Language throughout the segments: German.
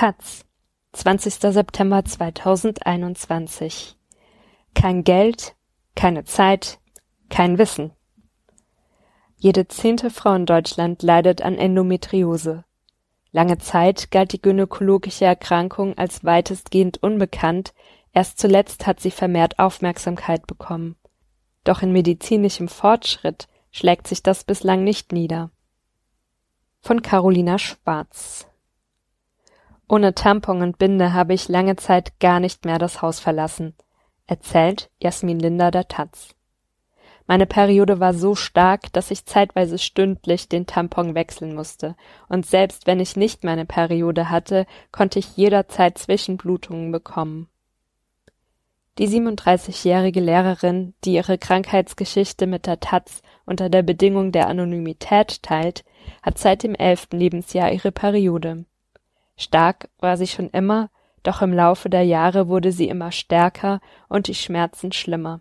Taz, 20. September 2021. Kein Geld, keine Zeit, kein Wissen. Jede zehnte Frau in Deutschland leidet an Endometriose. Lange Zeit galt die gynäkologische Erkrankung als weitestgehend unbekannt, erst zuletzt hat sie vermehrt Aufmerksamkeit bekommen. Doch in medizinischem Fortschritt schlägt sich das bislang nicht nieder. Von Carolina Schwarz Ohne Tampon und Binde habe ich lange Zeit gar nicht mehr das Haus verlassen, erzählt Jasmin Linder der Taz. Meine Periode war so stark, dass ich zeitweise stündlich den Tampon wechseln musste, und selbst wenn ich nicht meine Periode hatte, konnte ich jederzeit Zwischenblutungen bekommen. Die 37-jährige Lehrerin, die ihre Krankheitsgeschichte mit der Taz unter der Bedingung der Anonymität teilt, hat seit dem elften Lebensjahr ihre Periode. Stark war sie schon immer, doch im Laufe der Jahre wurde sie immer stärker und die Schmerzen schlimmer.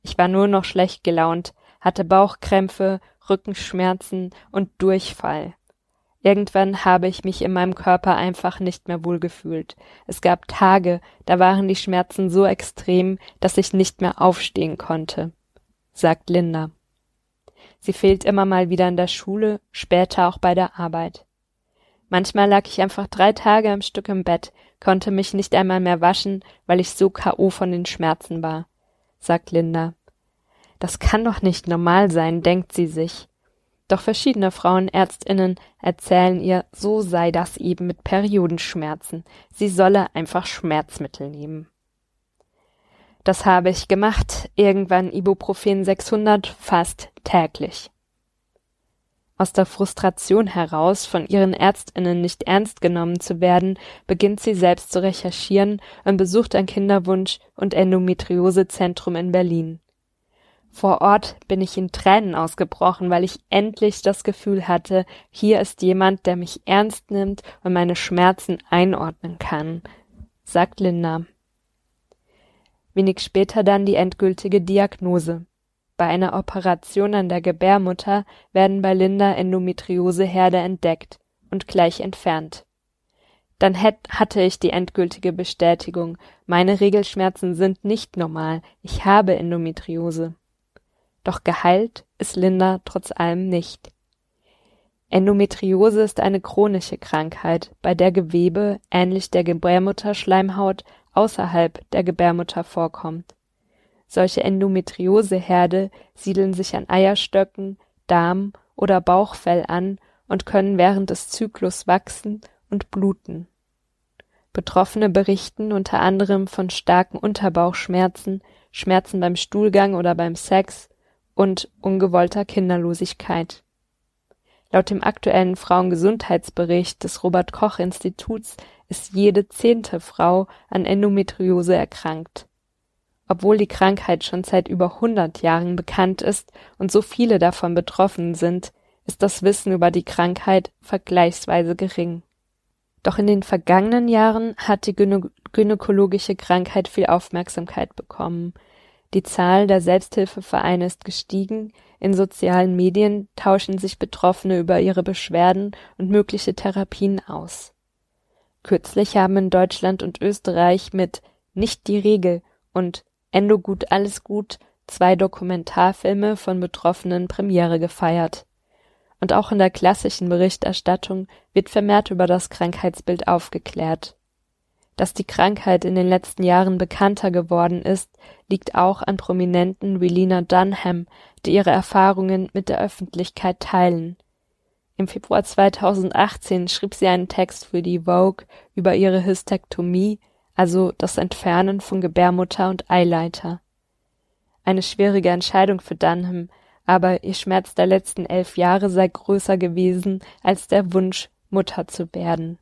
Ich war nur noch schlecht gelaunt, hatte Bauchkrämpfe, Rückenschmerzen und Durchfall. Irgendwann habe ich mich in meinem Körper einfach nicht mehr wohl gefühlt. Es gab Tage, da waren die Schmerzen so extrem, dass ich nicht mehr aufstehen konnte, sagt Linda. Sie fehlt immer mal wieder in der Schule, später auch bei der Arbeit. Manchmal lag ich einfach drei Tage am Stück im Bett, konnte mich nicht einmal mehr waschen, weil ich so K.O. von den Schmerzen war, sagt Linda. Das kann doch nicht normal sein, denkt sie sich. Doch verschiedene Frauenärztinnen erzählen ihr, so sei das eben mit Periodenschmerzen. Sie solle einfach Schmerzmittel nehmen. Das habe ich gemacht, irgendwann Ibuprofen 600 fast täglich. Aus der Frustration heraus, von ihren Ärztinnen nicht ernst genommen zu werden, beginnt sie selbst zu recherchieren und besucht ein Kinderwunsch- und Endometriosezentrum in Berlin. Vor Ort bin ich in Tränen ausgebrochen, weil ich endlich das Gefühl hatte, hier ist jemand, der mich ernst nimmt und meine Schmerzen einordnen kann, sagt Linda. Wenig später dann die endgültige Diagnose. Bei einer Operation an der Gebärmutter werden bei Linda Endometrioseherde entdeckt und gleich entfernt. Dann hatte ich die endgültige Bestätigung, meine Regelschmerzen sind nicht normal, ich habe Endometriose. Doch geheilt ist Linda trotz allem nicht. Endometriose ist eine chronische Krankheit, bei der Gewebe, ähnlich der Gebärmutterschleimhaut, außerhalb der Gebärmutter vorkommt. Solche Endometrioseherde siedeln sich an Eierstöcken, Darm oder Bauchfell an und können während des Zyklus wachsen und bluten. Betroffene berichten unter anderem von starken Unterbauchschmerzen, Schmerzen beim Stuhlgang oder beim Sex, und ungewollter Kinderlosigkeit. Laut dem aktuellen Frauengesundheitsbericht des Robert Koch Instituts ist jede zehnte Frau an Endometriose erkrankt. Obwohl die Krankheit schon seit über 100 Jahren bekannt ist und so viele davon betroffen sind, ist das Wissen über die Krankheit vergleichsweise gering. Doch in den vergangenen Jahren hat die gynä gynäkologische Krankheit viel Aufmerksamkeit bekommen, die Zahl der Selbsthilfevereine ist gestiegen, in sozialen Medien tauschen sich Betroffene über ihre Beschwerden und mögliche Therapien aus. Kürzlich haben in Deutschland und Österreich mit Nicht die Regel und Endo gut alles gut zwei Dokumentarfilme von Betroffenen Premiere gefeiert. Und auch in der klassischen Berichterstattung wird vermehrt über das Krankheitsbild aufgeklärt dass die Krankheit in den letzten Jahren bekannter geworden ist, liegt auch an Prominenten wie Lena Dunham, die ihre Erfahrungen mit der Öffentlichkeit teilen. Im Februar 2018 schrieb sie einen Text für die Vogue über ihre Hystektomie, also das Entfernen von Gebärmutter und Eileiter. Eine schwierige Entscheidung für Dunham, aber ihr Schmerz der letzten elf Jahre sei größer gewesen als der Wunsch, Mutter zu werden.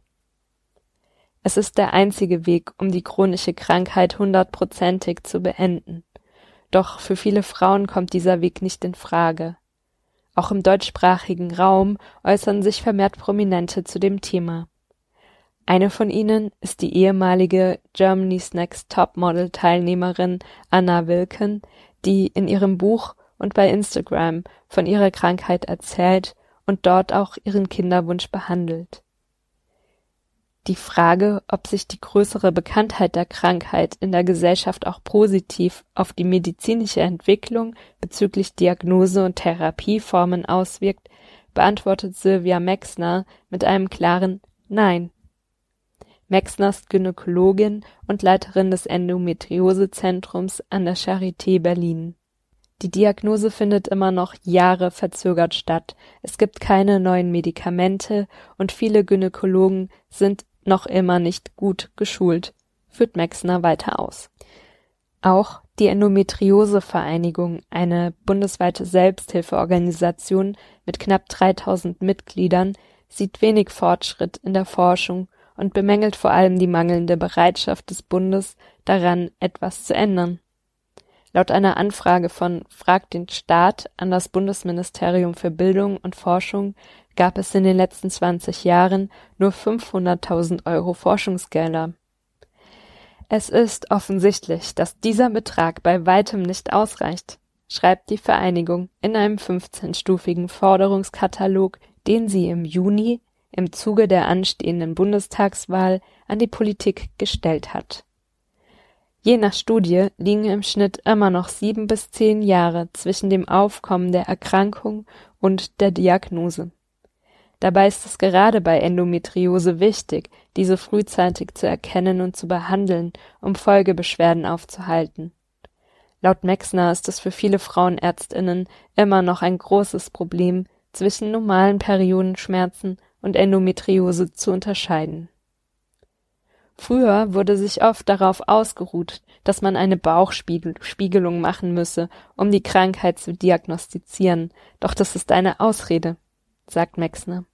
Es ist der einzige Weg, um die chronische Krankheit hundertprozentig zu beenden. Doch für viele Frauen kommt dieser Weg nicht in Frage. Auch im deutschsprachigen Raum äußern sich vermehrt Prominente zu dem Thema. Eine von ihnen ist die ehemalige Germany's Next Topmodel Teilnehmerin Anna Wilken, die in ihrem Buch und bei Instagram von ihrer Krankheit erzählt und dort auch ihren Kinderwunsch behandelt. Die Frage, ob sich die größere Bekanntheit der Krankheit in der Gesellschaft auch positiv auf die medizinische Entwicklung bezüglich Diagnose und Therapieformen auswirkt, beantwortet Sylvia Mexner mit einem klaren Nein. Mexner ist Gynäkologin und Leiterin des Endometriosezentrums an der Charité Berlin. Die Diagnose findet immer noch Jahre verzögert statt, es gibt keine neuen Medikamente und viele Gynäkologen sind noch immer nicht gut geschult, führt Mexner weiter aus. Auch die Endometriose-Vereinigung, eine bundesweite Selbsthilfeorganisation mit knapp 3000 Mitgliedern, sieht wenig Fortschritt in der Forschung und bemängelt vor allem die mangelnde Bereitschaft des Bundes, daran etwas zu ändern. Laut einer Anfrage von Frag den Staat an das Bundesministerium für Bildung und Forschung gab es in den letzten 20 Jahren nur 500.000 Euro Forschungsgelder. Es ist offensichtlich, dass dieser Betrag bei weitem nicht ausreicht, schreibt die Vereinigung in einem 15-stufigen Forderungskatalog, den sie im Juni im Zuge der anstehenden Bundestagswahl an die Politik gestellt hat. Je nach Studie liegen im Schnitt immer noch sieben bis zehn Jahre zwischen dem Aufkommen der Erkrankung und der Diagnose. Dabei ist es gerade bei Endometriose wichtig, diese frühzeitig zu erkennen und zu behandeln, um Folgebeschwerden aufzuhalten. Laut Mexner ist es für viele Frauenärztinnen immer noch ein großes Problem, zwischen normalen Periodenschmerzen und Endometriose zu unterscheiden. Früher wurde sich oft darauf ausgeruht, dass man eine Bauchspiegelung machen müsse, um die Krankheit zu diagnostizieren, doch das ist eine Ausrede, sagt Mexner.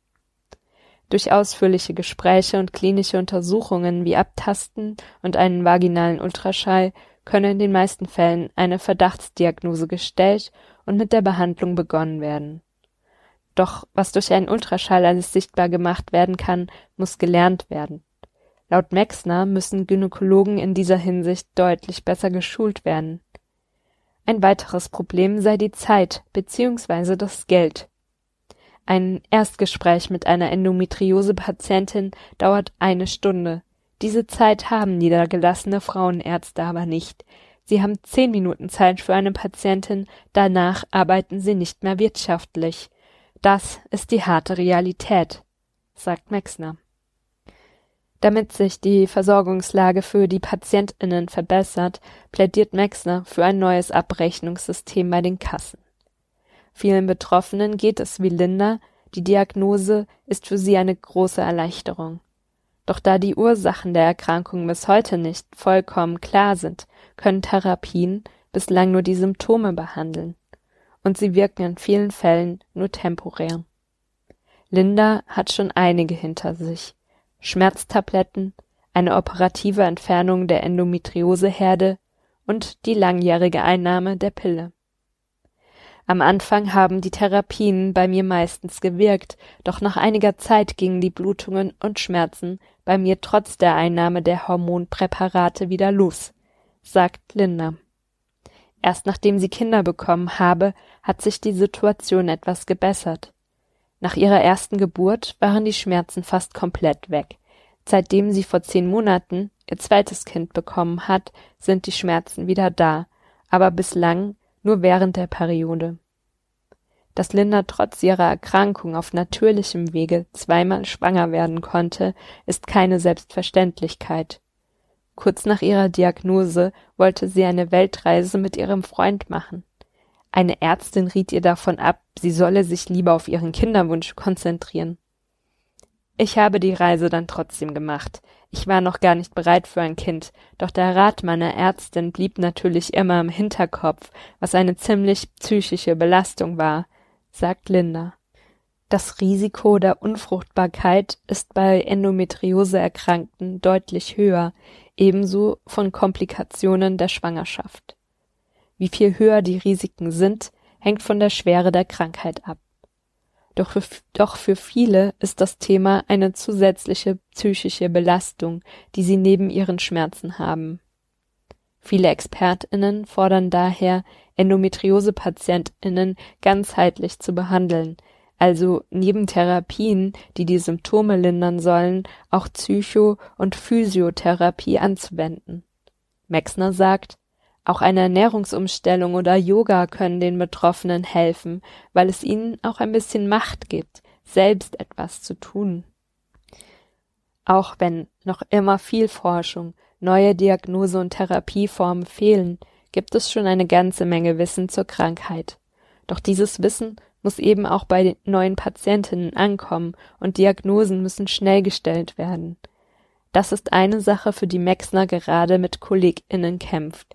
Durch ausführliche Gespräche und klinische Untersuchungen wie Abtasten und einen vaginalen Ultraschall könne in den meisten Fällen eine Verdachtsdiagnose gestellt und mit der Behandlung begonnen werden. Doch was durch einen Ultraschall alles sichtbar gemacht werden kann, muss gelernt werden. Laut Mexner müssen Gynäkologen in dieser Hinsicht deutlich besser geschult werden. Ein weiteres Problem sei die Zeit bzw. das Geld. Ein Erstgespräch mit einer Endometriose-Patientin dauert eine Stunde. Diese Zeit haben niedergelassene Frauenärzte aber nicht. Sie haben zehn Minuten Zeit für eine Patientin, danach arbeiten sie nicht mehr wirtschaftlich. Das ist die harte Realität, sagt Mexner. Damit sich die Versorgungslage für die PatientInnen verbessert, plädiert Mexner für ein neues Abrechnungssystem bei den Kassen. Vielen Betroffenen geht es wie Linda, die Diagnose ist für sie eine große Erleichterung. Doch da die Ursachen der Erkrankung bis heute nicht vollkommen klar sind, können Therapien bislang nur die Symptome behandeln. Und sie wirken in vielen Fällen nur temporär. Linda hat schon einige hinter sich. Schmerztabletten, eine operative Entfernung der Endometrioseherde und die langjährige Einnahme der Pille. Am Anfang haben die Therapien bei mir meistens gewirkt, doch nach einiger Zeit gingen die Blutungen und Schmerzen bei mir trotz der Einnahme der Hormonpräparate wieder los, sagt Linda. Erst nachdem sie Kinder bekommen habe, hat sich die Situation etwas gebessert. Nach ihrer ersten Geburt waren die Schmerzen fast komplett weg. Seitdem sie vor zehn Monaten ihr zweites Kind bekommen hat, sind die Schmerzen wieder da, aber bislang nur während der Periode. Dass Linda trotz ihrer Erkrankung auf natürlichem Wege zweimal schwanger werden konnte, ist keine Selbstverständlichkeit. Kurz nach ihrer Diagnose wollte sie eine Weltreise mit ihrem Freund machen. Eine Ärztin riet ihr davon ab, sie solle sich lieber auf ihren Kinderwunsch konzentrieren. Ich habe die Reise dann trotzdem gemacht. Ich war noch gar nicht bereit für ein Kind, doch der Rat meiner Ärztin blieb natürlich immer im Hinterkopf, was eine ziemlich psychische Belastung war, sagt Linda. Das Risiko der Unfruchtbarkeit ist bei Endometriose-Erkrankten deutlich höher, ebenso von Komplikationen der Schwangerschaft. Wie viel höher die Risiken sind, hängt von der Schwere der Krankheit ab. Doch für, doch für viele ist das Thema eine zusätzliche psychische Belastung, die sie neben ihren Schmerzen haben. Viele ExpertInnen fordern daher, Endometriose-PatientInnen ganzheitlich zu behandeln, also neben Therapien, die die Symptome lindern sollen, auch Psycho- und Physiotherapie anzuwenden. Mexner sagt, auch eine Ernährungsumstellung oder Yoga können den Betroffenen helfen, weil es ihnen auch ein bisschen Macht gibt, selbst etwas zu tun. Auch wenn noch immer viel Forschung, neue Diagnose und Therapieformen fehlen, gibt es schon eine ganze Menge Wissen zur Krankheit. Doch dieses Wissen muss eben auch bei den neuen Patientinnen ankommen und Diagnosen müssen schnell gestellt werden. Das ist eine Sache, für die Mexner gerade mit KollegInnen kämpft.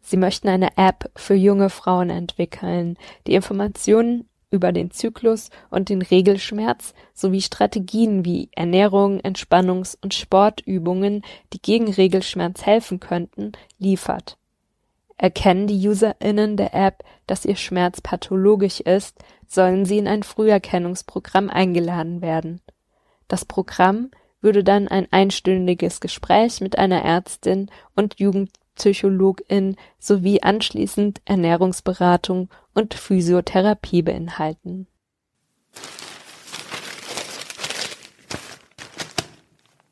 Sie möchten eine App für junge Frauen entwickeln, die Informationen über den Zyklus und den Regelschmerz sowie Strategien wie Ernährung, Entspannungs- und Sportübungen, die gegen Regelschmerz helfen könnten, liefert. Erkennen die UserInnen der App, dass ihr Schmerz pathologisch ist, sollen sie in ein Früherkennungsprogramm eingeladen werden. Das Programm würde dann ein einstündiges Gespräch mit einer Ärztin und Jugendpsychologin sowie anschließend Ernährungsberatung und Physiotherapie beinhalten